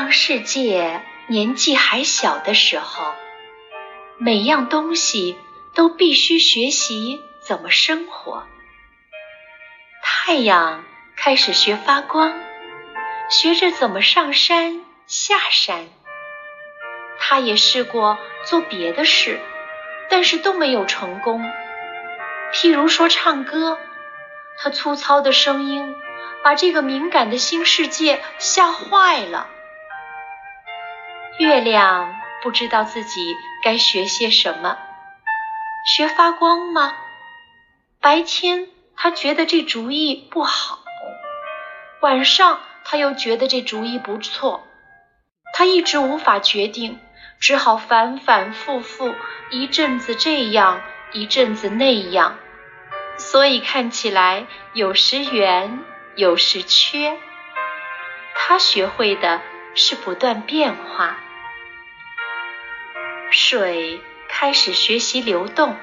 当世界年纪还小的时候，每样东西都必须学习怎么生活。太阳开始学发光，学着怎么上山下山。他也试过做别的事，但是都没有成功。譬如说唱歌，他粗糙的声音把这个敏感的新世界吓坏了。月亮不知道自己该学些什么，学发光吗？白天他觉得这主意不好，晚上他又觉得这主意不错，他一直无法决定。只好反反复复，一阵子这样，一阵子那样，所以看起来有时圆，有时缺。他学会的是不断变化。水开始学习流动，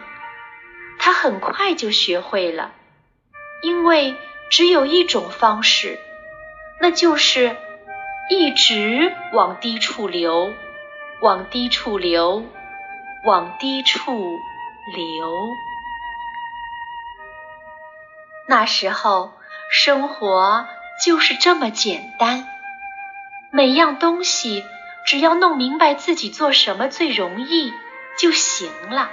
他很快就学会了，因为只有一种方式，那就是一直往低处流。往低处流，往低处流。那时候，生活就是这么简单，每样东西只要弄明白自己做什么最容易就行了。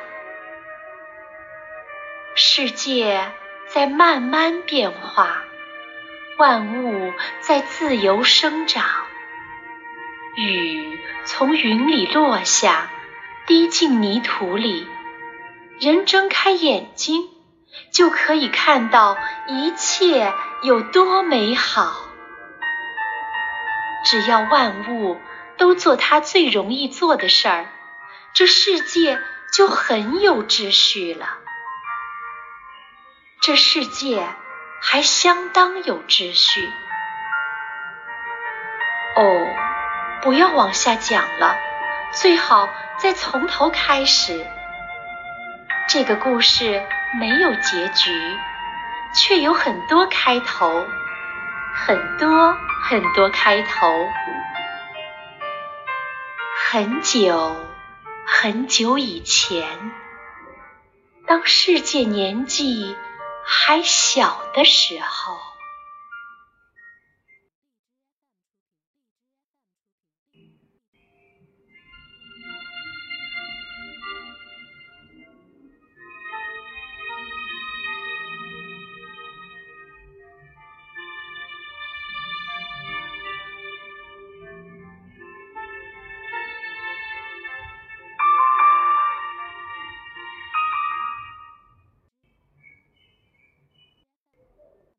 世界在慢慢变化，万物在自由生长。雨从云里落下，滴进泥土里。人睁开眼睛，就可以看到一切有多美好。只要万物都做他最容易做的事儿，这世界就很有秩序了。这世界还相当有秩序。哦。不要往下讲了，最好再从头开始。这个故事没有结局，却有很多开头，很多很多开头。很久很久以前，当世界年纪还小的时候。